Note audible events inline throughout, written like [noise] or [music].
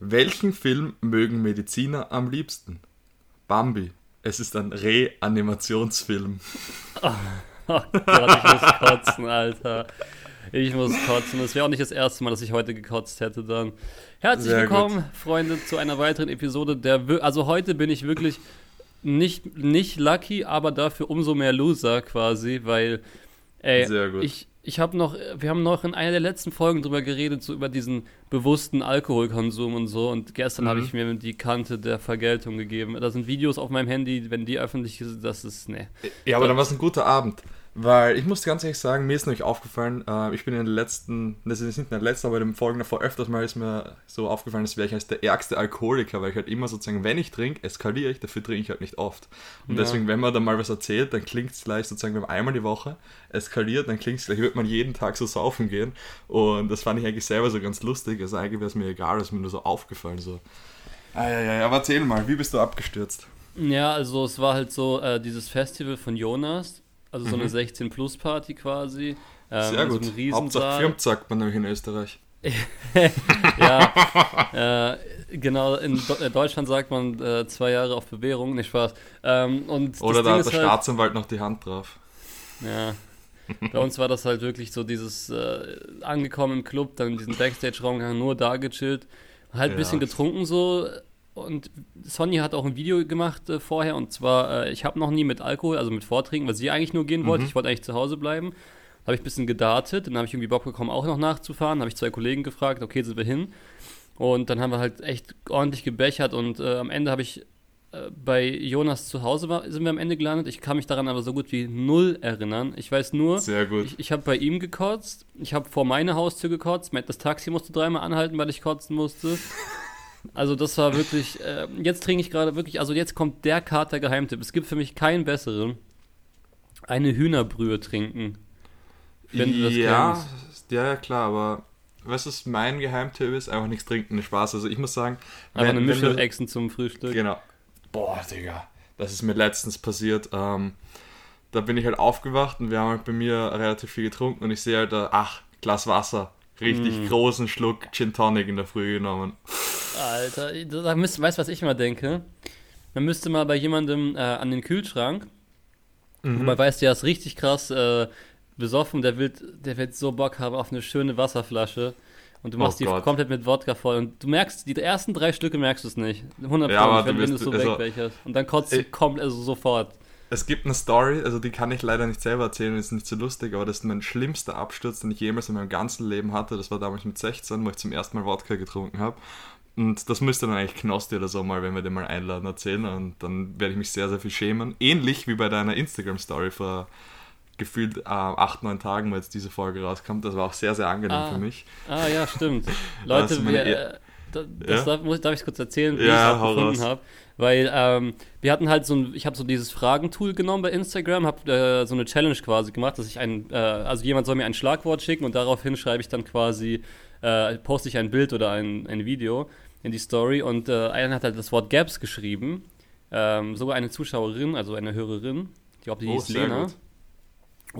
Welchen Film mögen Mediziner am liebsten? Bambi. Es ist ein Reanimationsfilm. Oh, [laughs] oh Gott, ich muss kotzen, Alter. Ich muss kotzen. Es wäre auch nicht das erste Mal, dass ich heute gekotzt hätte dann. Herzlich Sehr willkommen, gut. Freunde, zu einer weiteren Episode der. Wir also heute bin ich wirklich nicht, nicht lucky, aber dafür umso mehr Loser quasi, weil. Ey, Sehr gut. ich, ich habe noch, wir haben noch in einer der letzten Folgen drüber geredet, so über diesen bewussten Alkoholkonsum und so. Und gestern Mhm. habe ich mir die Kante der Vergeltung gegeben. Da sind Videos auf meinem Handy, wenn die öffentlich sind, das ist, ne. Ja, aber dann war es ein guter Abend. Weil ich muss ganz ehrlich sagen, mir ist nämlich aufgefallen, äh, ich bin in den letzten, das ist nicht in der letzten, aber in den Folgen davor öfters mal ist mir so aufgefallen, als wäre ich als der ärgste Alkoholiker, weil ich halt immer sozusagen, wenn ich trinke, eskaliere ich, dafür trinke ich halt nicht oft. Und Ja. deswegen, wenn man dann mal was erzählt, dann klingt es gleich sozusagen, wenn man einmal die Woche eskaliert, dann klingt es gleich, wird man jeden Tag so saufen gehen. Und das fand ich eigentlich selber so ganz lustig. Also eigentlich wäre es mir egal, ist mir nur so aufgefallen. So. Ah, ja, ja, aber erzähl mal, wie bist du abgestürzt? Ja, also es war halt so äh, dieses Festival von Jonas, also so Mhm. eine 16-Plus-Party quasi. Ähm, Sehr in gut. So Hauptsache. Firmt sagt man nämlich in Österreich. [laughs] ja, [laughs] äh, genau, in Do äh, Deutschland sagt man äh, zwei Jahre auf Bewährung, nicht Spaß. Ähm, und Oder da Ding hat der halt, Staatsanwalt noch die Hand drauf. Ja. Bei uns war das halt wirklich so dieses äh, angekommen im Club, dann in diesen Backstage-Raum gegangen, nur da gechillt, halt ein Ja. bisschen getrunken so. Und Sonny hat auch ein Video gemacht äh, vorher und zwar, äh, ich habe noch nie mit Alkohol, also mit Vortrinken, weil sie eigentlich nur gehen wollte. Mhm. Ich wollte eigentlich zu Hause bleiben. Habe ich ein bisschen gedartet, dann habe ich irgendwie Bock bekommen, auch noch nachzufahren. Habe ich zwei Kollegen gefragt, okay, sind wir hin? Und dann haben wir halt echt ordentlich gebechert und äh, am Ende habe ich äh, bei Jonas zu Hause war, sind wir am Ende gelandet. Ich kann mich daran aber so gut wie null erinnern. Ich weiß nur, Sehr gut. ich, ich habe bei ihm gekotzt, ich habe vor meine Haustür gekotzt, das Taxi musste dreimal anhalten, weil ich kotzen musste. [laughs] Also das war wirklich, äh, jetzt trinke ich gerade wirklich, also jetzt kommt der Kater-Geheimtipp. Es gibt für mich keinen besseren. Eine Hühnerbrühe trinken. Wenn du das ja, kennst. ja, klar, aber was mein Geheimtipp ist? Einfach nichts trinken, Spaß. Also ich muss sagen, Einfach eine wenn Mische wir- Echsen zum Frühstück. Genau. Boah, Digga. Das ist mir letztens passiert. Ähm, da bin ich halt aufgewacht und wir haben halt bei mir relativ viel getrunken und ich sehe halt, da, ach, Glas Wasser. Richtig Mm. großen Schluck Gin Tonic in der Früh genommen. Alter, da müsst, weißt du, was ich immer denke? Man müsste mal bei jemandem äh, an den Kühlschrank, Mhm. wobei weißt du, der ist richtig krass äh, besoffen, der wird, der wird so Bock haben auf eine schöne Wasserflasche und du Oh machst die Gott. komplett mit Wodka voll und du merkst, die ersten drei Stücke merkst du es nicht. 100 Ja, aber wenn, du es so also- wegbecherst. Und dann kotzt du komplett, also sofort. Es gibt eine Story, also die kann ich leider nicht selber erzählen, ist nicht so lustig, aber das ist mein schlimmster Absturz, den ich jemals in meinem ganzen Leben hatte. Das war damals mit 16, wo ich zum ersten Mal Wodka getrunken habe. Und das müsste dann eigentlich Knosti oder so mal, wenn wir den mal einladen, erzählen. Und dann werde ich mich sehr, sehr viel schämen. Ähnlich wie bei deiner Instagram-Story vor gefühlt äh, acht, neun Tagen, wo jetzt diese Folge rauskommt. Das war auch sehr, sehr angenehm Ah. für mich. Ah ja, stimmt. [laughs] Das Leute, meine wir, E- äh, da, das Ja? darf, muss, darf ich kurz erzählen, wie Ja, ich es gefunden habe. Weil ähm, wir hatten halt so ein, ich habe so dieses Fragentool genommen bei Instagram, habe äh, so eine Challenge quasi gemacht, dass ich ein, äh, also jemand soll mir ein Schlagwort schicken und daraufhin schreibe ich dann quasi, äh, poste ich ein Bild oder ein, ein Video in die Story und äh, einer hat halt das Wort Gaps geschrieben, ähm, sogar eine Zuschauerin, also eine Hörerin, ich glaube, die Oh, hieß sehr Lena. gut.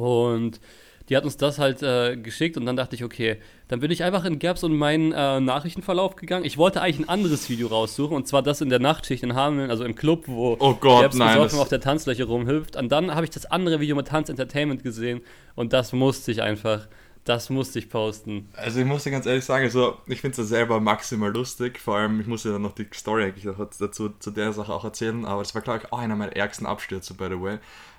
Und die hat uns das halt äh, geschickt und dann dachte ich, okay, dann bin ich einfach in Gaps und meinen äh, Nachrichtenverlauf gegangen. Ich wollte eigentlich ein anderes Video raussuchen und zwar das in der Nachtschicht in Hameln, also im Club, wo Oh Gott, Gaps nein. besoffen auf der Tanzfläche rumhüpft. Und dann habe ich das andere Video mit Tanz Entertainment gesehen und das musste ich einfach, das musste ich posten. also ich muss dir ganz ehrlich sagen, also ich finde es ja selber maximal lustig. Vor allem, ich muss dir dann noch die Story eigentlich dazu zu der Sache auch erzählen. Aber das war, glaube ich, auch einer meiner ärgsten Abstürze, by the way.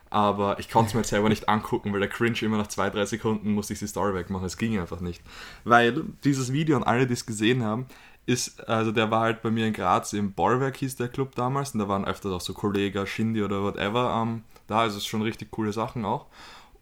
Aber ich konnte es mir jetzt selber nicht angucken, weil der Cringe immer nach zwei, drei Sekunden musste ich die Story wegmachen. Es ging einfach nicht. Weil dieses Video und alle, die es gesehen haben, ist, also der war halt bei mir in Graz im Bollwerk hieß der Club damals und da waren öfters auch so Kollegen, Shindy oder whatever ähm, da, also schon richtig coole Sachen auch.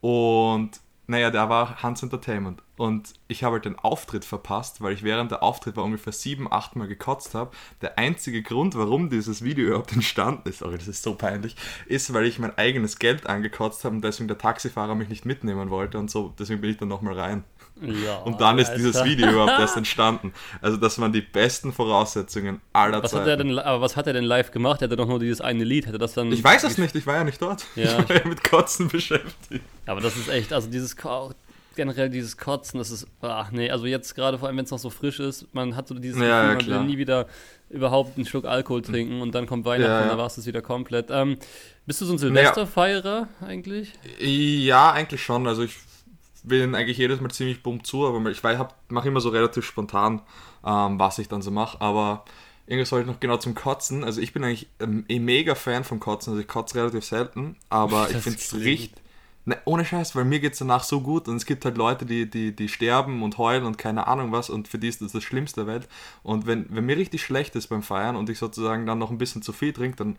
Und naja, der war Hans Entertainment. Und ich habe halt den Auftritt verpasst, weil ich während der Auftritt war ungefähr sieben, acht Mal gekotzt habe. Der einzige Grund, warum dieses Video überhaupt entstanden ist, sorry, das ist so peinlich, ist, weil ich mein eigenes Geld angekotzt habe und deswegen der Taxifahrer mich nicht mitnehmen wollte und so. Deswegen bin ich dann nochmal rein. Ja, Und dann ist Alter. dieses Video überhaupt erst [laughs] entstanden. Also das waren die besten Voraussetzungen aller Was hat Zeiten. er denn, aber was hat er denn live gemacht? Er hatte doch nur dieses eine Lied, hätte das dann. ich weiß es nicht, ich war ja nicht dort. Ja. [laughs] Ich war ja mit Kotzen beschäftigt. Aber das ist echt, also dieses generell dieses Kotzen, das ist, ach nee, also jetzt gerade vor allem, wenn es noch so frisch ist, man hat so dieses Ja, ja, man will nie wieder überhaupt einen Schluck Alkohol trinken und dann kommt Weihnachten Ja, und dann war es wieder komplett. Ähm, bist du so ein Silvesterfeierer eigentlich? Ja, eigentlich schon. Also ich bin eigentlich jedes Mal ziemlich bumm zu, aber ich mache immer so relativ spontan, ähm, was ich dann so mache. Aber irgendwas wollte ich noch genau zum Kotzen. Also ich bin eigentlich ähm, ein mega Fan vom Kotzen. Also ich kotze relativ selten, aber [laughs] ich Das finde es richtig... Ne, ohne Scheiß, weil mir geht es danach so gut und es gibt halt Leute, die, die, die sterben und heulen und keine Ahnung was und für die ist das das Schlimmste der Welt. Und wenn, wenn mir richtig schlecht ist beim Feiern und ich sozusagen dann noch ein bisschen zu viel trinke, dann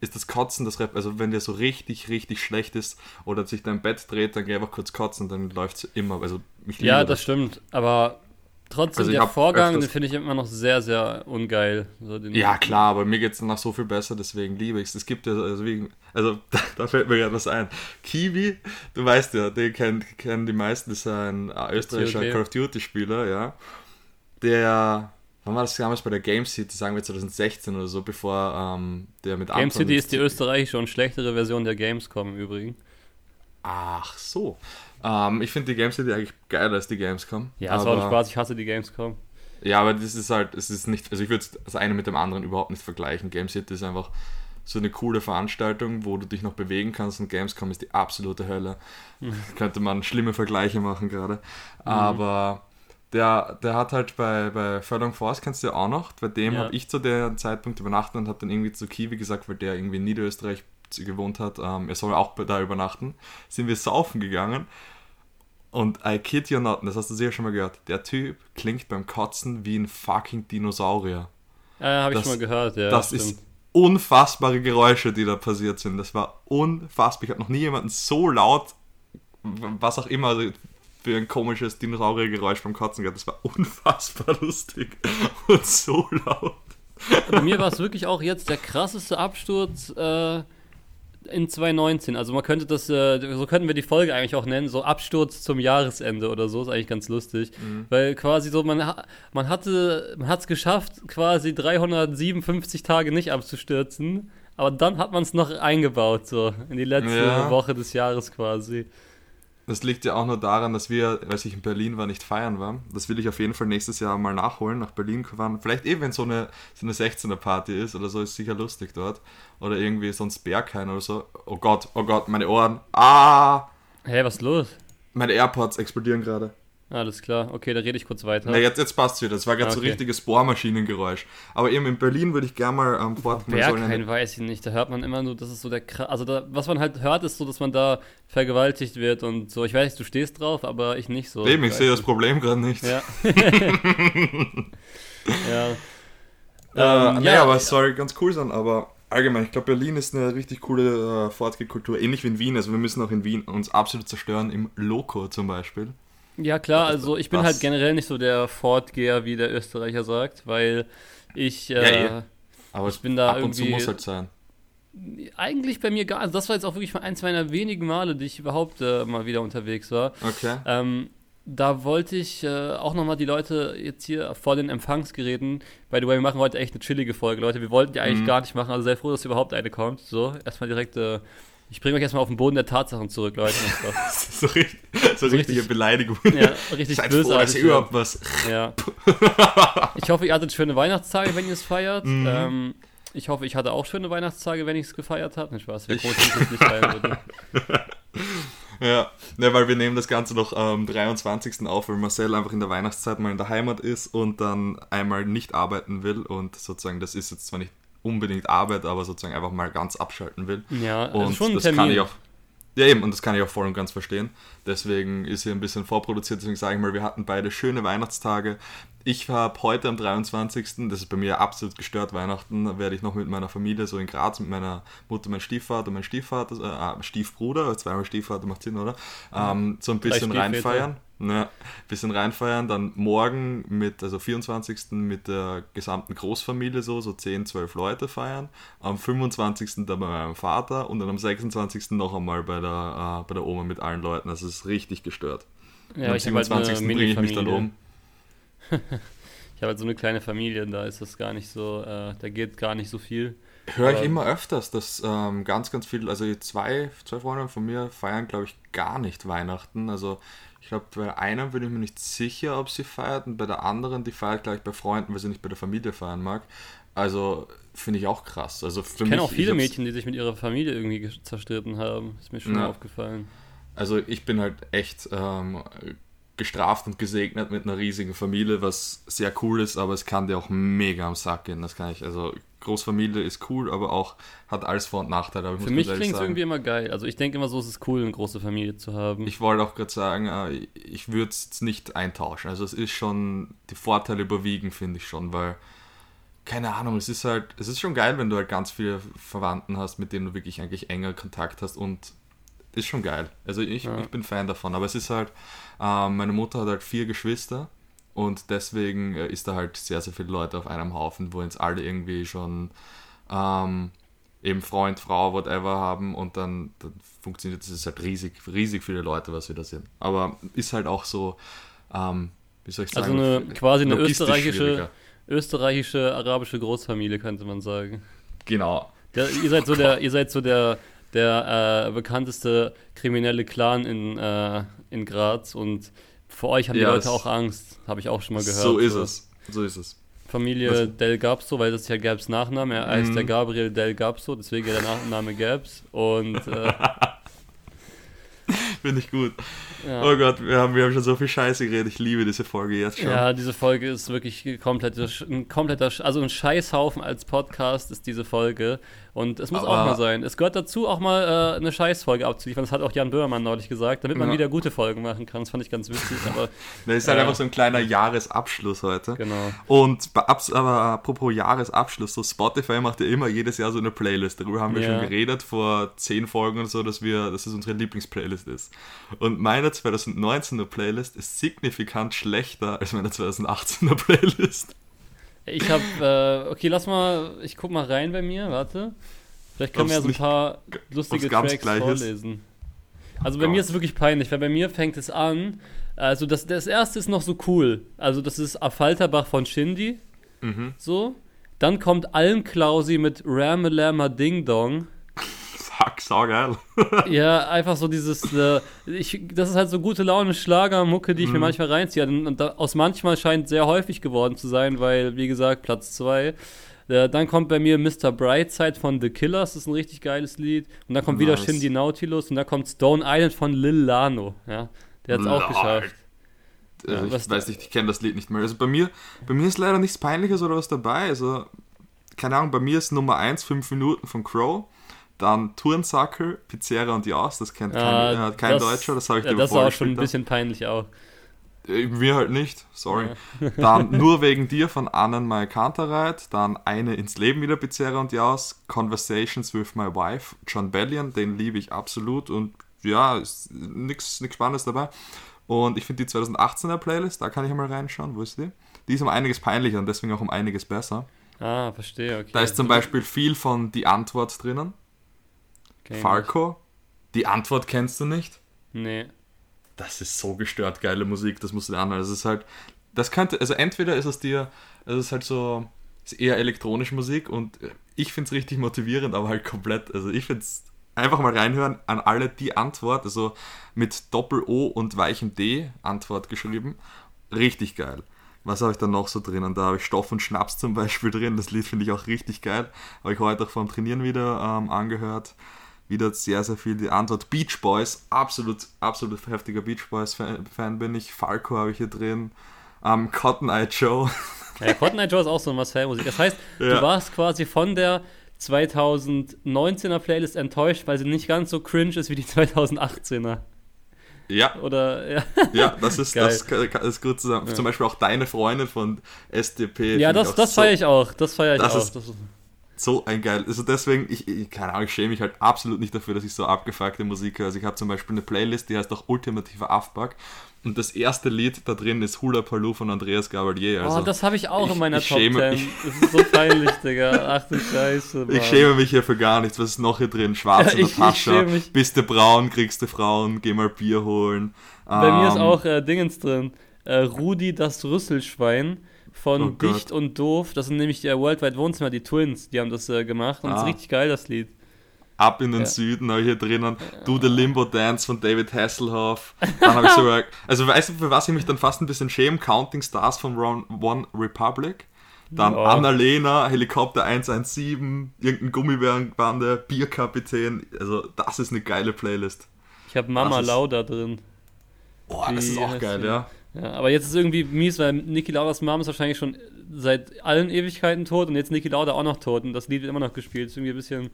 ist das Kotzen das Rep. Also wenn dir so richtig, richtig schlecht ist oder sich dein Bett dreht, dann geh einfach kurz kotzen, dann läuft es immer. Also ich Ja, das stimmt, aber trotzdem, Also der Vorgang, den finde ich immer noch sehr, sehr ungeil. So Ja, klar, aber mir geht es danach so viel besser, deswegen liebe ich es. Es gibt ja, also, wie, also [laughs] da, da fällt mir gerade was ein. Kiwi, du weißt ja, den kennen, kennen die meisten, das ist ein äh, österreichischer okay. Call of Duty-Spieler, ja. Der, wann war das damals bei der Game City, sagen wir 2016 oder so, bevor ähm, der mit Game Anton City ist die österreichische und schlechtere Version der Gamescom im Übrigen. Ach so. Ähm, ich finde die Game City eigentlich geiler als die Gamescom. Ja, es war ein Spaß, ich hasse die Gamescom. Ja, aber das ist halt, es ist nicht, also ich würde das eine mit dem anderen überhaupt nicht vergleichen. Game City ist einfach so eine coole Veranstaltung, wo du dich noch bewegen kannst und Gamescom ist die absolute Hölle. [laughs] Könnte man schlimme Vergleiche machen gerade. Aber der, der hat halt bei, bei Furlong Force, kennst du ja auch noch, bei dem Ja. habe ich zu dem Zeitpunkt übernachtet und habe dann irgendwie zu Kiwi gesagt, weil der irgendwie in Niederösterreich gewohnt hat, ähm, er soll auch da übernachten, sind wir saufen gegangen und I kid you not, das hast du sicher schon mal gehört, der Typ klingt beim Kotzen wie ein fucking Dinosaurier. Ja, habe ich schon mal gehört, ja. das stimmt. ist unfassbare Geräusche, die da passiert sind. Das war unfassbar. Ich habe noch nie jemanden so laut, was auch immer, für ein komisches Dinosauriergeräusch beim Kotzen gehört. Das war unfassbar lustig und so laut. Bei mir war es wirklich auch jetzt der krasseste Absturz äh, in 2019. Also man könnte das, äh, so könnten wir die Folge eigentlich auch nennen, so Absturz zum Jahresende oder so, ist eigentlich ganz lustig. Weil quasi so, man, man hatte, man hat es geschafft, quasi 357 Tage nicht abzustürzen, aber dann hat man es noch eingebaut, so in die letzte Ja. Woche des Jahres quasi. Das liegt ja auch nur daran, dass wir, als ich in Berlin war, nicht feiern war. Das will ich auf jeden Fall nächstes Jahr mal nachholen, nach Berlin fahren. Vielleicht eben, wenn so eine, so eine 16er-Party ist oder so, ist sicher lustig dort. Oder irgendwie sonst Berghain oder so. Oh Gott, oh Gott, meine Ohren. Ah! Hä, was ist los? Meine AirPods explodieren gerade. Alles klar, okay, da rede ich kurz weiter. Na, jetzt, jetzt passt wieder. Das war gerade so Okay. richtiges Bohrmaschinengeräusch. Aber eben in Berlin würde ich gerne mal ähm, fort. man soll Berghain weiß ich nicht, da hört man immer nur, das ist so der Kra also da, was man halt hört, ist so, dass man da vergewaltigt wird und so. Ich weiß, du stehst drauf, aber ich nicht so. Eben, ich sehe das. Problem gerade nicht. Ja. [laughs] ja. Äh, Ähm, nee, ja, aber es soll ganz cool sein. Aber allgemein, ich glaube, Berlin ist eine richtig coole äh, Fortgekultur. Ähnlich wie in Wien. Also wir müssen auch in Wien uns absolut zerstören. Im Loco zum Beispiel. Ja, klar, also ich bin Was? halt generell nicht so der Fortgeher, wie der Österreicher sagt, weil ich äh, Ja, eh. Aber Ich bin da ab und zu irgendwie- muss halt sein. eigentlich bei mir gar, also das war jetzt auch wirklich mal eins meiner wenigen Male, die ich überhaupt äh, mal wieder unterwegs war. Okay. Ähm, da wollte ich äh, auch nochmal die Leute jetzt hier vor den Empfangsgeräten, by the way, wir machen heute echt eine chillige Folge, Leute. Wir wollten die eigentlich Mhm. gar nicht machen, also sehr froh, dass überhaupt eine kommt. So, erstmal direkt, äh, ich bringe euch erstmal auf den Boden der Tatsachen zurück, Leute. [laughs] so, richtig, so, richtige richtig- Beleidigung. ja, richtig [laughs] Seid froh, dass bösartig. ihr überhaupt was. Ja. [laughs] Ich hoffe, ihr hattet schöne Weihnachtstage, wenn ihr es feiert. Mhm. Ähm, ich hoffe, ich hatte auch schöne Weihnachtstage, wenn ich es gefeiert habe. Nicht Spaß, wie groß ich nicht feiern würde. Ja, ne, weil wir nehmen das Ganze noch am 23. auf, weil Marcel einfach in der Weihnachtszeit mal in der Heimat ist und dann einmal nicht arbeiten will und sozusagen, das ist jetzt zwar nicht unbedingt Arbeit, aber sozusagen einfach mal ganz abschalten will. Ja, Und also schon ein das Termin. kann ich auch. Ja, eben, und das kann ich auch voll und ganz verstehen. Deswegen ist hier ein bisschen vorproduziert, deswegen sage ich mal, wir hatten beide schöne Weihnachtstage. Ich habe heute am 23., das ist bei mir absolut gestört, Weihnachten, werde ich noch mit meiner Familie so in Graz, mit meiner Mutter, mein Stiefvater, mein Stiefvater, äh, ah, Stiefbruder, zweimal Stiefvater macht Sinn, oder? Ähm, so ein bisschen reinfeiern. Ne, bisschen reinfeiern, dann morgen mit, also 24. mit der gesamten Großfamilie so, so 10, 12 Leute feiern, am 25. dann bei meinem Vater und dann am 26. noch einmal bei der, äh, bei der Oma mit allen Leuten. Das ist richtig gestört. Ja, am ich habe halt eine 27. bringe ich mich dann um. [laughs] Ich habe halt so eine kleine Familie, da ist das gar nicht so, äh, da geht gar nicht so viel. Höre ich immer öfters, dass ähm, ganz, ganz viel, also zwei, zwei Freunde von mir feiern, glaube ich, gar nicht Weihnachten. Also Ich glaube, bei einer bin ich mir nicht sicher, ob sie feiert und bei der anderen, die feiert gleich bei Freunden, weil sie nicht bei der Familie feiern mag. Also finde ich auch krass. Also Ich kenne auch viele Mädchen, die sich mit ihrer Familie irgendwie zerstritten haben. Ist mir schon Ja. aufgefallen. Also ich bin halt echt ähm, gestraft und gesegnet mit einer riesigen Familie, was sehr cool ist, aber es kann dir auch mega am Sack gehen. Das kann ich. Also Großfamilie ist cool, aber auch hat alles Vor- und Nachteile. Für mich klingt es irgendwie immer geil. Also ich denke immer so, es ist cool, eine große Familie zu haben. Ich wollte auch gerade sagen, äh, ich würde es nicht eintauschen. Also es ist schon, die Vorteile überwiegen, finde ich schon, weil, keine Ahnung, es ist halt, es ist schon geil, wenn du halt ganz viele Verwandten hast, mit denen du wirklich eigentlich enger Kontakt hast und ist schon geil. Also ich, Ja. ich bin Fan davon. Aber es ist halt, ähm, meine Mutter hat halt vier Geschwister und deswegen äh, ist da halt sehr, sehr viele Leute auf einem Haufen, wo jetzt alle irgendwie schon ähm, eben Freund, Frau, whatever haben und dann, dann funktioniert das ist halt riesig, riesig viele Leute, was wir da sind. Aber ist halt auch so, ähm, wie soll ich Also sagen, eine- quasi eine österreichische-. Österreichische, arabische Großfamilie, könnte man sagen. Genau. Der, ihr seid so [laughs] der, ihr seid so der, der äh, bekannteste kriminelle Clan in, äh, in Graz und vor euch haben die Ja, Leute das- auch Angst, habe ich auch schon mal gehört. So ist es. So ist es. Familie Was- Del Gapso, weil das ist ja Gabs Nachname. Er heißt Mhm. der Gabriel Del Gapso, deswegen der Nachname Gabs. Und äh, [laughs] Finde ich gut. ja. Oh Gott, wir haben, wir haben schon so viel Scheiße geredet. Ich liebe diese Folge jetzt schon. Ja, diese Folge ist wirklich komplett, ein kompletter, also ein Scheißhaufen als Podcast ist diese Folge. Und es muss Aber- auch mal sein. Es gehört dazu, auch mal äh, eine Scheißfolge abzuliefern. Das hat auch Jan Böhmermann neulich gesagt, damit man Ja. wieder gute Folgen machen kann. Das fand ich ganz witzig, aber [laughs] Das ist halt Ja. einfach so ein kleiner Jahresabschluss heute. genau. Und aber apropos Jahresabschluss, so Spotify macht ja immer jedes Jahr so eine Playlist. Darüber haben wir Ja. schon geredet vor zehn Folgen und so, dass wir, dass es unsere Lieblingsplaylist ist. Und meine 2019er Playlist ist signifikant schlechter als meine 2018er Playlist. Ich habe, äh, okay, lass mal, ich guck mal rein bei mir, warte. Vielleicht können wir ja so ein paar lustige Tracks ist? vorlesen. Also bei Gott. mir ist es wirklich peinlich, weil bei mir fängt es an, also das, das erste ist noch so cool. Also das ist Affalterbach von Shindy, Mhm. so. Dann kommt Almklausi mit Ramelama Ding Dong. Fuck, sau geil. [laughs] Ja, einfach so dieses, äh, ich, das ist halt so gute Laune Schlagermucke, die ich mir Mhm. manchmal reinziehe. Und, da, aus manchmal scheint sehr häufig geworden zu sein, weil, wie gesagt, Platz 2. Äh, dann kommt bei mir Mr. Brightside von The Killers, das ist ein richtig geiles Lied. Und dann kommt wieder Nice. Shindy Nautilus und dann kommt Stone Island von Lil Lano. Ja, der hat es auch geschafft. Also ich was weiß nicht, ich kenne das Lied nicht mehr. Also bei mir, bei mir ist leider nichts Peinliches oder was dabei. Also, keine Ahnung, bei mir ist Nummer 1 5 Minuten von Crow. Dann Turnsackel, Pizzeria und Jaus, das kennt kein, Ah, äh, kein das- Deutscher, das habe ich Ja, dir das war auch schon ein bisschen peinlich auch. Äh, Mir halt nicht, sorry. [laughs] Dann Nur wegen dir von Annen My Kantereit. Dann Eine ins Leben wieder Pizzeria und Jaus. Conversations with my wife. John Bellion, den liebe ich absolut. Und ja, ist nichts Spannendes dabei. Und ich finde die 2018er Playlist, da kann ich mal reinschauen. Wo ist die? Die ist um einiges peinlicher und deswegen auch um einiges besser. Ah, verstehe, okay. Da ist zum Beispiel viel von Die Antwort drinnen. Falco. Die Antwort kennst du nicht? Nee. das ist so gestört geile Musik, das musst du dir anhören. Das ist halt, das könnte, also entweder ist es dir, es ist halt so, ist eher elektronische Musik und ich finde es richtig motivierend, aber halt komplett, also ich finde es, einfach mal reinhören an alle die Antwort, also mit Doppel-O und weichem D Antwort geschrieben, richtig geil. Was habe ich dann noch so drin? Und da habe ich Stoff und Schnaps zum Beispiel drin. Das Lied finde ich auch richtig geil. Habe ich heute auch vom Trainieren wieder ähm, angehört wieder sehr, sehr viel die Antwort. Beach Boys, absolut, absolut heftiger Beach Boys Fan, Fan bin ich. Falco habe ich hier drin. Ähm, Cotton Eye Joe. Ja, Cotton Eye Joe ist auch so was Fanmusik. Das heißt, Ja. du warst quasi von der 2019er Playlist enttäuscht, weil sie nicht ganz so cringe ist wie die 2018er. ja, Oder, ja. ja, das ist, Geil. das ist gut zusammen. Zum Beispiel auch deine Freundin von SDP. Ja, das, das so, feiere ich auch. Das feiere ich Das auch. ist- Das ist, So ein geil. Also deswegen, ich, ich keine Ahnung, ich schäme mich halt absolut nicht dafür, dass ich so abgefuckte Musik höre. Also ich habe zum Beispiel eine Playlist, die heißt auch Ultimativer Affuck. Und das erste Lied da drin ist Hula Paloo von Andreas Gabalier. Also oh, das habe ich auch ich- in meiner ich Top schäme- 10. ich- Das ist so peinlich, Digga. Ach du Scheiße. [laughs] Mann. Ich schäme mich hier für gar nichts. Was ist noch hier drin? Schwarze schäme mich. Bist du braun, kriegst du Frauen, geh mal Bier holen. Bei mir ist Ähm, auch äh, Dingens drin. Äh, Rudi das Rüsselschwein von Oh. Dicht und Doof. Das sind nämlich die Worldwide Wohnzimmer, die Twins, die haben das äh, gemacht. Und das Ah. ist richtig geil, das Lied. Ab in den Ja. Süden habe ich hier drinnen. Do the Limbo Dance von David Hasselhoff. Dann habe ich sogar, [laughs] also weißt du, für was ich mich dann fast ein bisschen schäme? Counting Stars von Ron- One Republic. Dann Ja. Annalena, Helikopter 117, irgendein Gummibärenbande, Bierkapitän. Also, das ist eine geile Playlist. Ich habe Mama Lauda drin. Boah, das ist auch geil, ja. Ja, aber jetzt ist irgendwie mies, weil Niki Laudas Mom ist wahrscheinlich schon seit allen Ewigkeiten tot und jetzt Niki Lauda auch noch tot und das Lied wird immer noch gespielt. Ist irgendwie ein bisschen,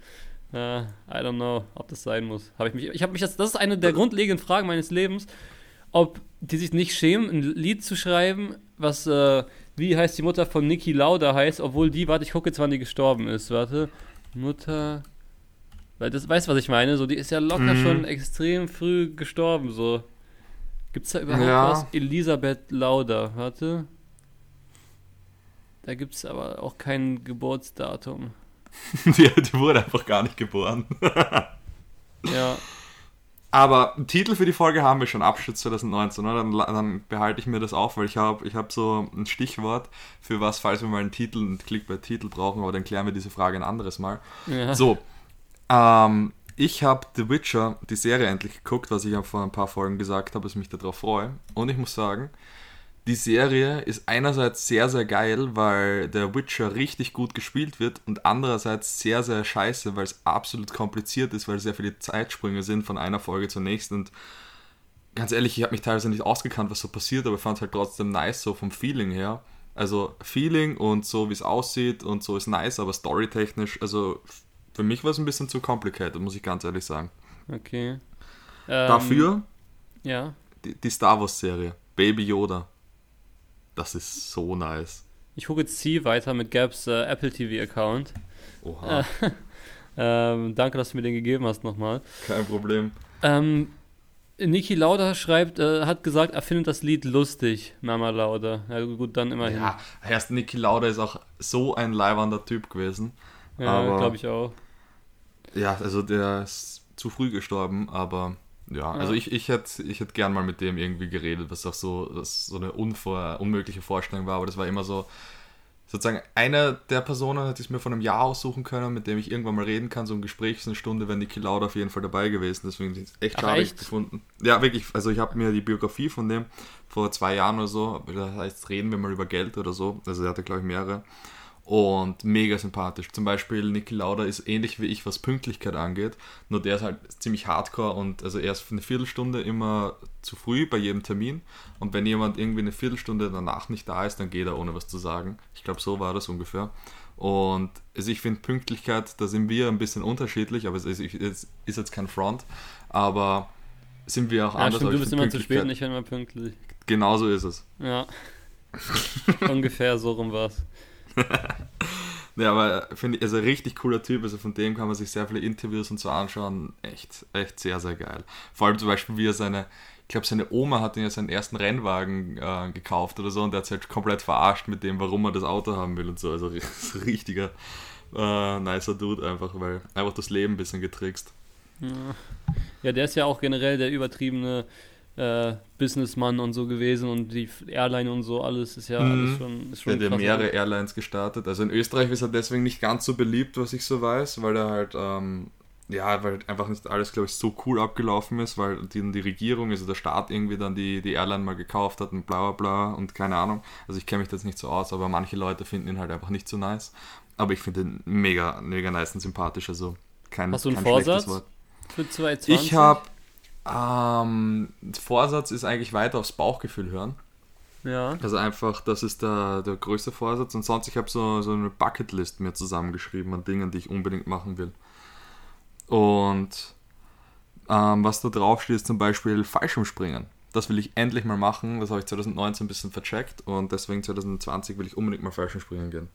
äh, I don't know, ob das sein muss. Habe ich mich, ich habe mich das, das ist eine der grundlegenden Fragen meines Lebens, ob die sich nicht schämen, ein Lied zu schreiben, was, äh, wie heißt die Mutter von Niki Lauda heißt, obwohl die, warte, ich gucke jetzt, wann die gestorben ist, warte, Mutter, weil das, weißt du, was ich meine? So, die ist ja locker Mhm. schon extrem früh gestorben, so. Gibt's da überhaupt Ja. was? Elisabeth Lauder, warte. Da gibt's aber auch kein Geburtsdatum. [laughs] Die, die wurde einfach gar nicht geboren. [laughs] Ja, Aber einen Titel für die Folge haben wir schon, Abschluss 2019, oder? Dann, dann behalte ich mir das auf, weil ich habe ich hab so ein Stichwort für was, falls wir mal einen Titel, einen Klick bei Titel brauchen, aber dann klären wir diese Frage ein anderes Mal. ja. So, ähm, ich habe The Witcher, die Serie endlich geguckt, was ich ja vor ein paar Folgen gesagt habe, dass ich mich darauf freue. Und ich muss sagen, die Serie ist einerseits sehr, sehr geil, weil der Witcher richtig gut gespielt wird und andererseits sehr, sehr scheiße, weil es absolut kompliziert ist, weil sehr viele Zeitsprünge sind von einer Folge zur nächsten und ganz ehrlich, ich habe mich teilweise nicht ausgekannt, was so passiert, aber ich fand es halt trotzdem nice, so vom Feeling her. Also Feeling und so, wie es aussieht und so ist nice, aber storytechnisch, also für mich war es ein bisschen zu complicated, muss ich ganz ehrlich sagen. Okay. Ähm, Dafür Ja. die, die Star Wars Serie, Baby Yoda. Das ist so nice. Ich gucke jetzt C weiter mit Gabs äh, Apple TV Account. Oha, [laughs] Ähm, danke, dass du mir den gegeben hast nochmal. kein Problem. Ähm, Niki Lauda schreibt, äh, hat gesagt, er findet das Lied lustig, Mama Lauda. Ja, gut, dann immerhin. Ja, erst Niki Lauda ist auch so ein leibernder Typ gewesen. ja glaube ich auch. Ja, also der ist zu früh gestorben, aber ja, also ich, ich hätte ich hätt gern mal mit dem irgendwie geredet, was auch so, was so eine unvor, unmögliche Vorstellung war, aber das war immer so, sozusagen eine der Personen hätte ich mir von einem Jahr aussuchen können, mit dem ich irgendwann mal reden kann, so ein Gespräch ist eine Stunde, wäre Niki Lauda auf jeden Fall dabei gewesen, deswegen ist es echt schade gefunden. Ja, wirklich, also ich habe mir die Biografie von dem vor zwei Jahren oder so, das heißt, reden wir mal über Geld oder so, also er hatte glaube ich mehrere und mega sympathisch. Zum Beispiel Niki Lauda ist ähnlich wie ich, was Pünktlichkeit angeht, nur der ist halt ziemlich hardcore und also er ist für eine Viertelstunde immer zu früh bei jedem Termin und wenn jemand irgendwie eine Viertelstunde danach nicht da ist, dann geht er ohne was zu sagen. Ich glaube, so war das ungefähr. Und also ich finde Pünktlichkeit, da sind wir ein bisschen unterschiedlich, aber es ist, es ist jetzt kein Front, aber sind wir auch Ja, anders. stimmt, du bist immer zu spät und ich immer pünktlich. Genauso ist es. Ja. [laughs] Ungefähr so rum war's. Ja, aber finde ich, also richtig cooler Typ, also von dem kann man sich sehr viele Interviews und so anschauen. Echt, echt sehr, sehr geil. Vor allem zum Beispiel, wie er seine, ich glaube, seine Oma hat ihn ja seinen ersten Rennwagen äh, gekauft oder so und der hat sich halt komplett verarscht mit dem, warum er das Auto haben will und so. Also [laughs] so richtiger, äh, nicer Dude einfach, weil einfach das Leben ein bisschen getrickst. Ja. ja, der ist ja auch generell der übertriebene äh, Businessmann und so gewesen und die Airline und so, alles ist ja Mhm. alles schon, ist Der schon hat ja krass. mehrere Airlines gestartet. Also in Österreich ist er deswegen nicht ganz so beliebt, was ich so weiß, weil er halt, ähm, ja, weil halt einfach nicht alles, glaube ich, so cool abgelaufen ist, weil die, die Regierung, also der Staat irgendwie dann die, die Airline mal gekauft hat und bla bla bla und keine Ahnung. Also ich kenne mich da jetzt nicht so aus, aber manche Leute finden ihn halt einfach nicht so nice. Aber ich finde ihn mega, mega nice und sympathisch, also kein, Hast du einen kein Vorsatz? Für 2020? Ich habe, ähm, Vorsatz ist eigentlich weiter aufs Bauchgefühl hören. Ja. Also einfach, das ist der, der größte Vorsatz. Und sonst, ich habe so, so eine Bucketlist mir zusammengeschrieben an Dingen, die ich unbedingt machen will. Und ähm, was da drauf steht, ist zum Beispiel Fallschirmspringen. Das will ich endlich mal machen. Das habe ich 2019 ein bisschen vercheckt und deswegen 2020 will ich unbedingt mal Fallschirmspringen gehen.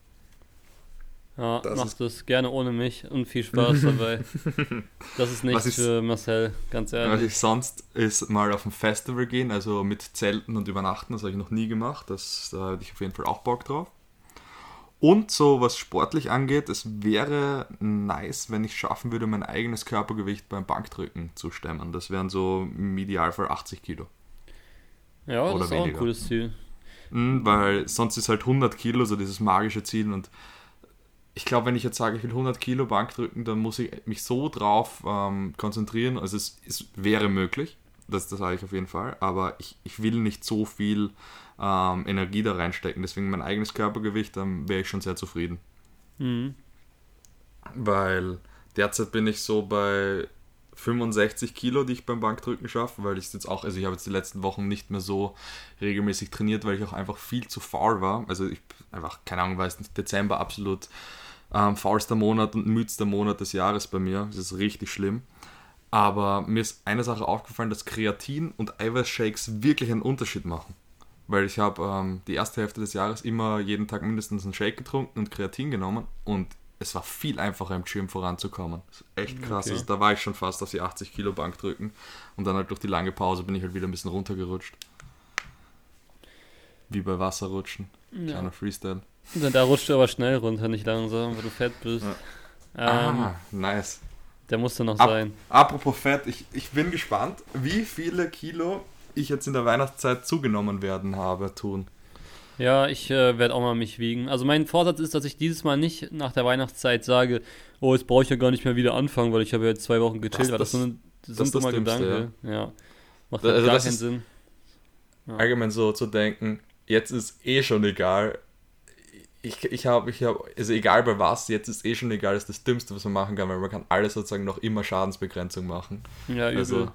Ja, Das mach ist- das gerne ohne mich und viel Spaß [laughs] dabei. Das ist Was nichts ist- für Marcel, ganz Was ehrlich. ich sonst ist mal auf ein Festival gehen, also mit Zelten und Übernachten, das habe ich noch nie gemacht. Das, da hätte ich auf jeden Fall auch Bock drauf. Und so, was sportlich angeht, es wäre nice, wenn ich schaffen würde, mein eigenes Körpergewicht beim Bankdrücken zu stemmen. Das wären so im Idealfall 80 Kilo. Ja, das oder ist auch ein weniger. cooles Ziel. Mhm, weil sonst ist halt 100 Kilo so dieses magische Ziel und glaube, wenn ich jetzt sage, ich will 100 Kilo Bank drücken, dann muss ich mich so drauf ähm, konzentrieren. Also es, es wäre möglich, das, das sage ich auf jeden Fall, aber ich, ich will nicht so viel ähm, Energie da reinstecken. Deswegen mein eigenes Körpergewicht, dann wäre ich schon sehr zufrieden. Mhm. Weil derzeit bin ich so bei 65 Kilo, die ich beim Bankdrücken schaffe, weil ich jetzt auch, also ich habe jetzt die letzten Wochen nicht mehr so regelmäßig trainiert, weil ich auch einfach viel zu faul war. Also ich einfach, keine Ahnung, weiß nicht, Dezember absolut ähm, faulster Monat und müdster Monat des Jahres bei mir. Das ist richtig schlimm. Aber mir ist eine Sache aufgefallen, dass Kreatin und Eiweißshakes wirklich einen Unterschied machen. Weil ich habe ähm, die erste Hälfte des Jahres immer jeden Tag mindestens einen Shake getrunken und Kreatin genommen und es war viel einfacher im Gym voranzukommen. Das ist echt krass. Okay. Also da war ich schon fast auf die 80 Kilo Bank drücken und dann halt durch die lange Pause bin ich halt wieder ein bisschen runtergerutscht. Wie bei Wasserrutschen. Ja. Kleiner Freestyle. Da rutscht du aber schnell runter, nicht langsam, weil du fett bist. Ähm, ah, nice. Der musste noch Ab, sein. apropos Fett, ich, ich bin gespannt, wie viele Kilo ich jetzt in der Weihnachtszeit zugenommen werden habe, tun. Ja, ich äh, werde auch mal mich wiegen. Also mein Vorsatz ist, dass ich dieses Mal nicht nach der Weihnachtszeit sage, oh, jetzt brauche ich ja gar nicht mehr wieder anfangen, weil ich habe ja jetzt zwei Wochen gechillt. Das- das, das- das das ist das Gedanke. Ja. Macht Also halt gar das keinen Sinn. Ja. allgemein so zu denken, jetzt ist eh schon egal. Ich, ich habe, ich hab, also egal bei was, jetzt ist eh schon egal, ist das Dümmste, was man machen kann, weil man kann alles sozusagen noch immer Schadensbegrenzung machen. Ja, übel. Also,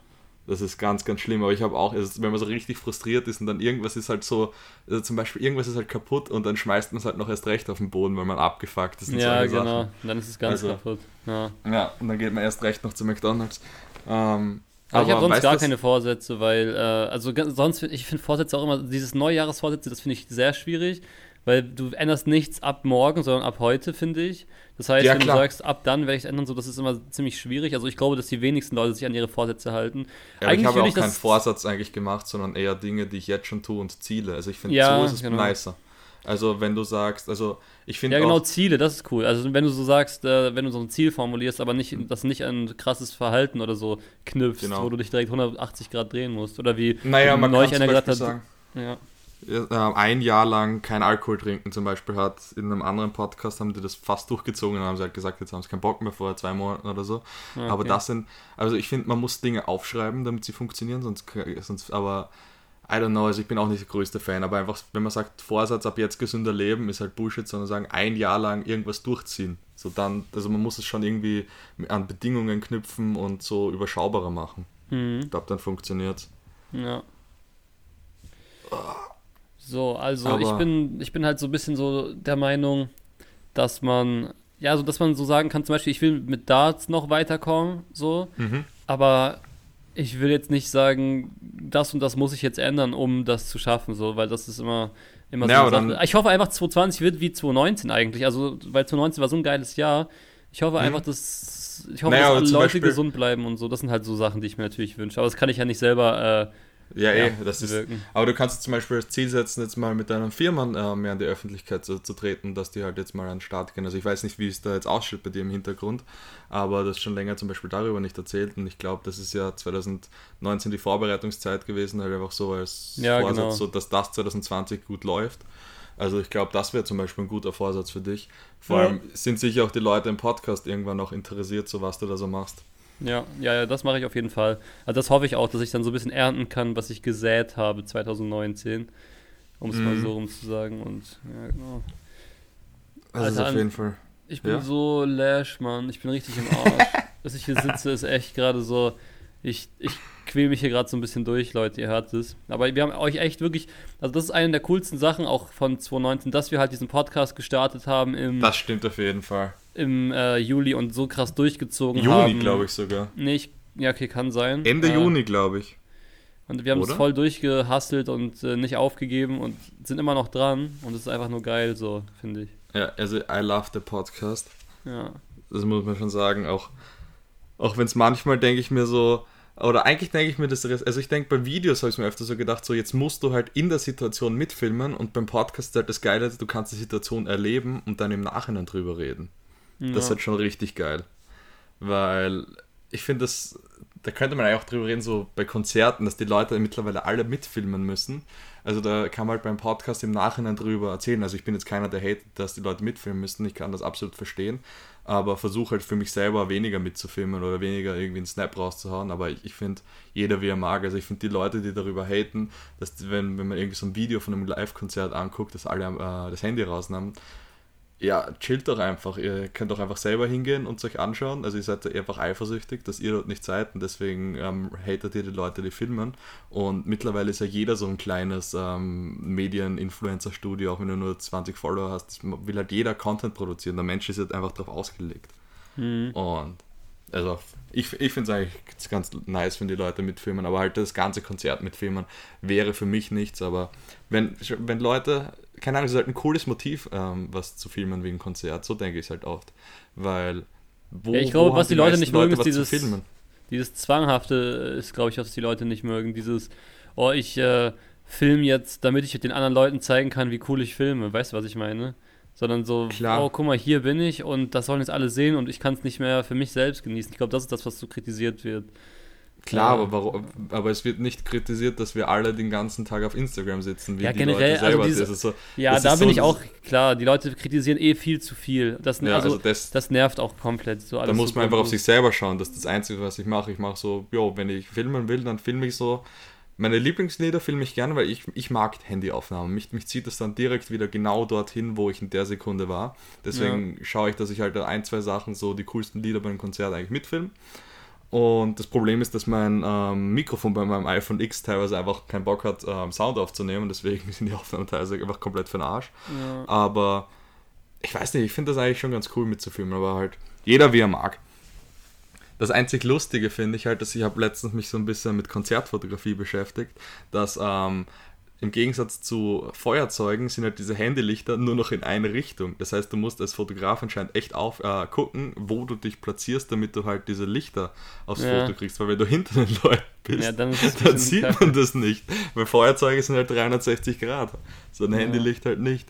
das ist ganz, ganz schlimm. Aber ich habe auch, also wenn man so richtig frustriert ist und dann irgendwas ist halt so, also zum Beispiel irgendwas ist halt kaputt und dann schmeißt man es halt noch erst recht auf den Boden, weil man abgefuckt ist und ja, genau. Sachen. Dann ist es ganz Also- kaputt. Ja. Ja, und dann geht man erst recht noch zu McDonalds. Ähm, Aber, ich habe sonst gar keine Vorsätze, weil, äh, also sonst, ich finde Vorsätze auch immer, dieses Neujahresvorsätze, das finde ich sehr schwierig, weil du änderst nichts ab morgen, sondern ab heute, finde ich. Das heißt, Ja, wenn klar. du sagst, ab dann werde ich es ändern, so, das ist immer ziemlich schwierig. Also ich glaube, dass die wenigsten Leute sich an ihre Vorsätze halten. Ja, ich habe auch ich keinen Vorsatz eigentlich gemacht, sondern eher Dinge, die ich jetzt schon tue und Ziele. Also ich finde, Ja, so ist es genau. nicer. Also wenn du sagst, also ich finde Ja, genau, Ziele, das ist cool. Also wenn du so sagst, äh, wenn du so ein Ziel formulierst, aber nicht, das nicht an krasses Verhalten oder so knüpfst, Genau. wo du dich direkt 180 Grad drehen musst. Oder wie naja, man neulich einer Beispiel hat, sagen, ja. Äh, ein Jahr lang kein Alkohol trinken zum Beispiel hat, in einem anderen Podcast haben die das fast durchgezogen und haben sie halt gesagt, jetzt haben sie keinen Bock mehr vor zwei Monaten oder so. Ja, Aber okay. das sind, also ich finde, man muss Dinge aufschreiben, damit sie funktionieren, sonst, sonst aber I don't know, also ich bin auch nicht der größte Fan, aber einfach, wenn man sagt, Vorsatz ab jetzt gesünder leben, ist halt Bullshit, sondern sagen, ein Jahr lang irgendwas durchziehen. So dann, also man muss es schon irgendwie an Bedingungen knüpfen und so überschaubarer machen. Mhm. Ich glaube, dann funktioniert Ja. So, also Aber- ich bin, ich bin halt so ein bisschen so der Meinung, dass man, ja, so dass man so sagen kann, zum Beispiel, ich will mit Darts noch weiterkommen, so, aber ich will jetzt nicht sagen, das und das muss ich jetzt ändern, um das zu schaffen, so, weil das ist immer, immer Ja, so eine Sache. Ich hoffe einfach, 2020 wird wie 2019 eigentlich, also, weil 2019 war so ein geiles Jahr. Ich hoffe einfach, dass, ich hoffe, Naja, dass alle Leute Beispiel- gesund bleiben und so. Das sind halt so Sachen, die ich mir natürlich wünsche. Aber das kann ich ja nicht selber, äh, Ja, Ja, eh, das ist. wirken. Aber du kannst zum Beispiel als Ziel setzen, jetzt mal mit deinen Firmen äh, mehr in die Öffentlichkeit zu, zu treten, dass die halt jetzt mal an den Start gehen. Also ich weiß nicht, wie es da jetzt ausschaut bei dir im Hintergrund, aber du hast schon länger zum Beispiel darüber nicht erzählt und ich glaube, das ist ja 2019 die Vorbereitungszeit gewesen, halt einfach so als Ja, Vorsatz, genau. so dass das 2020 gut läuft. Also ich glaube, das wäre zum Beispiel ein guter Vorsatz für dich. Vor Ja. allem sind sicher auch die Leute im Podcast irgendwann noch interessiert, so was du da so machst. Ja, ja, ja, das mache ich auf jeden Fall. Also das hoffe ich auch, dass ich dann so ein bisschen ernten kann, was ich gesät habe 2019. Um es mal Mhm. so rum zu sagen. Und ja, genau. Also Alter, ist auf jeden Fall. Ich bin Ja? so lash, Mann. Ich bin richtig im [laughs] Arsch. Dass ich hier sitze, ist echt gerade so. Ich, ich quäle mich hier gerade so ein bisschen durch, Leute, ihr hört es. Aber wir haben euch echt wirklich, also das ist eine der coolsten Sachen auch von 2019, dass wir halt diesen Podcast gestartet haben im, Das stimmt auf jeden Fall. im äh, Juli und so krass durchgezogen Juni, haben. glaube ich sogar. Nee, ich, ja, okay, kann sein. Ende Äh, Juni, glaube ich. Und wir haben es voll durchgehustelt und äh, nicht aufgegeben und sind immer noch dran. Und es ist einfach nur geil, so, finde ich. Ja, also I love the Podcast. Ja. Das muss man schon sagen. Auch, auch wenn es manchmal denke ich mir so, oder eigentlich denke ich mir das, also ich denke bei Videos habe ich mir öfter so gedacht, so jetzt musst du halt in der Situation mitfilmen und beim Podcast ist halt das Geile, du kannst die Situation erleben und dann im Nachhinein drüber reden. Das ist ja. halt schon richtig geil. Weil ich finde das, da könnte man eigentlich auch drüber reden, so bei Konzerten, dass die Leute mittlerweile alle mitfilmen müssen. Also da kann man halt beim Podcast im Nachhinein drüber erzählen. Also ich bin jetzt keiner, der hatet, dass die Leute mitfilmen müssten. Ich kann das absolut verstehen. Aber versuche halt für mich selber weniger mitzufilmen oder weniger irgendwie einen Snap rauszuhauen. Aber ich, ich finde, jeder wie er mag. Also ich finde die Leute, die darüber haten, dass wenn, wenn man irgendwie so ein Video von einem Live-Konzert anguckt, dass alle äh, das Handy rausnehmen, ja, chillt doch einfach. Ihr könnt doch einfach selber hingehen und euch anschauen. Also ihr seid einfach eifersüchtig, dass ihr dort nicht seid und deswegen ähm, hatet ihr die Leute, die filmen. Und mittlerweile ist ja jeder so ein kleines ähm, Medien-Influencer-Studio, auch wenn du nur 20 Follower hast, will halt jeder Content produzieren. Der Mensch ist jetzt einfach darauf ausgelegt. Mhm. Und also ich, ich finde es eigentlich ganz nice, wenn die Leute mitfilmen, aber halt das ganze Konzert mitfilmen wäre für mich nichts. Aber wenn, wenn Leute keine Ahnung, es ist halt ein cooles Motiv, ähm, was zu filmen wie ein Konzert. So denke ich es halt oft. Weil, wo, ja, ich glaube, was die, die Leute nicht mögen, ist dieses, dieses Zwanghafte, ist, glaube ich, was die Leute nicht mögen. Dieses, oh, ich äh, film jetzt, damit ich den anderen Leuten zeigen kann, wie cool ich filme. Weißt du, was ich meine? Sondern so, Klar. oh, guck mal, hier bin ich und das sollen jetzt alle sehen und ich kann es nicht mehr für mich selbst genießen. Ich glaube, das ist das, was so kritisiert wird. Klar, aber, warum, aber es wird nicht kritisiert, dass wir alle den ganzen Tag auf Instagram sitzen, wie ja, die generell, Leute selber. Also diese, so, ja, da bin so, ich auch klar. Die Leute kritisieren eh viel zu viel. Das, ja, also, also das, das, nervt auch komplett. So da muss man einfach auf sich selber schauen. Das ist das Einzige, was ich mache. Ich mache so, jo, wenn ich filmen will, dann filme ich so. Meine Lieblingslieder filme ich gerne, weil ich, ich mag Handyaufnahmen. Mich, mich zieht es dann direkt wieder genau dorthin, wo ich in der Sekunde war. Deswegen ja. schaue ich, dass ich halt ein, zwei Sachen, so die coolsten Lieder bei einem Konzert eigentlich mitfilme. Und das Problem ist, dass mein ähm, Mikrofon bei meinem iPhone X teilweise einfach keinen Bock hat, ähm, Sound aufzunehmen. Deswegen [laughs] sind die Aufnahmen teilweise einfach komplett für den Arsch. Ja. Aber ich weiß nicht, ich finde das eigentlich schon ganz cool mitzufilmen, aber halt jeder wie er mag. Das einzig Lustige finde ich halt, dass ich habe letztens mich so ein bisschen mit Konzertfotografie beschäftigt, dass ähm, im Gegensatz zu Feuerzeugen sind halt diese Handylichter nur noch in eine Richtung. Das heißt, du musst als Fotograf anscheinend echt auf, äh, gucken, wo du dich platzierst, damit du halt diese Lichter aufs ja. Foto kriegst. Weil wenn du hinter den Leuten bist, ja, dann, [laughs] dann sieht kacke. man das nicht. Weil Feuerzeuge sind halt 360 Grad. So ein ja. Handylicht halt nicht.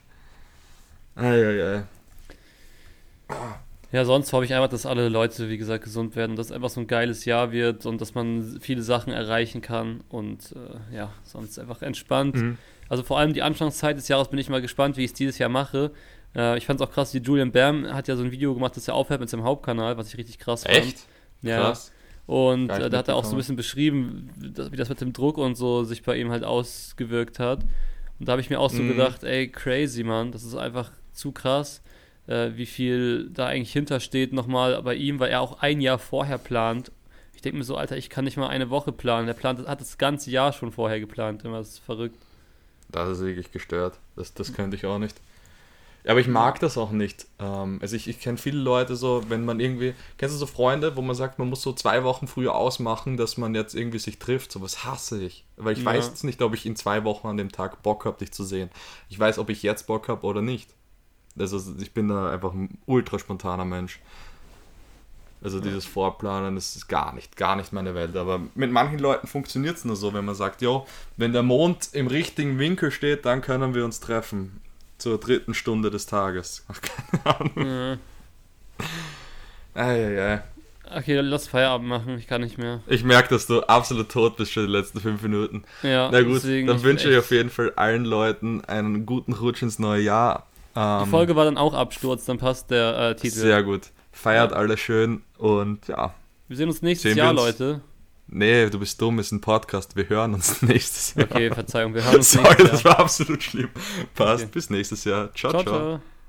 Eieiei. Ja, sonst hoffe ich einfach, dass alle Leute, wie gesagt, gesund werden, dass es einfach so ein geiles Jahr wird und dass man viele Sachen erreichen kann und äh, ja, sonst einfach entspannt. Mhm. Also vor allem die Anfangszeit des Jahres bin ich mal gespannt, wie ich es dieses Jahr mache. Äh, ich fand es auch krass, die Julian Bam hat ja so ein Video gemacht, dass er aufhört mit seinem Hauptkanal, was ich richtig krass fand. Echt? Ja. Krass. Und äh, da hat er auch so ein bisschen beschrieben, wie das mit dem Druck und so sich bei ihm halt ausgewirkt hat. Und da habe ich mir auch so mhm. gedacht, ey, crazy, Mann, das ist einfach zu krass äh, wie viel da eigentlich hintersteht nochmal bei ihm, weil er auch ein Jahr vorher plant. Ich denke mir so, Alter, ich kann nicht mal eine Woche planen. Der plant, hat das ganze Jahr schon vorher geplant. Immer das ist verrückt. Das ist wirklich gestört. Das, das könnte ich auch nicht. Aber ich mag das auch nicht. Ähm, also ich, ich kenne viele Leute so, wenn man irgendwie, kennst du so Freunde, wo man sagt, man muss so zwei Wochen früher ausmachen, dass man jetzt irgendwie sich trifft. So was hasse ich. Weil ich ja. weiß jetzt nicht, ob ich in zwei Wochen an dem Tag Bock habe, dich zu sehen. Ich weiß, ob ich jetzt Bock habe oder nicht. Also ich bin da einfach ein ultra spontaner Mensch. Also dieses Vorplanen, das ist gar nicht, gar nicht meine Welt. Aber mit manchen Leuten funktioniert es nur so, wenn man sagt, jo, wenn der Mond im richtigen Winkel steht, dann können wir uns treffen. Zur dritten Stunde des Tages. Ach, [laughs] keine Ahnung. Mhm. Eieiei. Okay, lass Feierabend machen, ich kann nicht mehr. Ich merke, dass du absolut tot bist für die letzten fünf Minuten. Ja, Na gut, dann wünsche ich auf jeden Fall allen Leuten einen guten Rutsch ins neue Jahr. Ähm, die Folge war dann auch Absturz, dann passt der äh, Titel. Sehr gut. Feiert ja. alle schön und ja. Wir sehen uns nächstes sehen Jahr, Leute. Nee, du bist dumm, ist ein Podcast. Wir hören uns [laughs] nächstes Jahr. Okay, Verzeihung, wir hören uns Sorry, nächstes Jahr. das war absolut schlimm. Passt, okay. bis nächstes Jahr. ciao. ciao. ciao. ciao.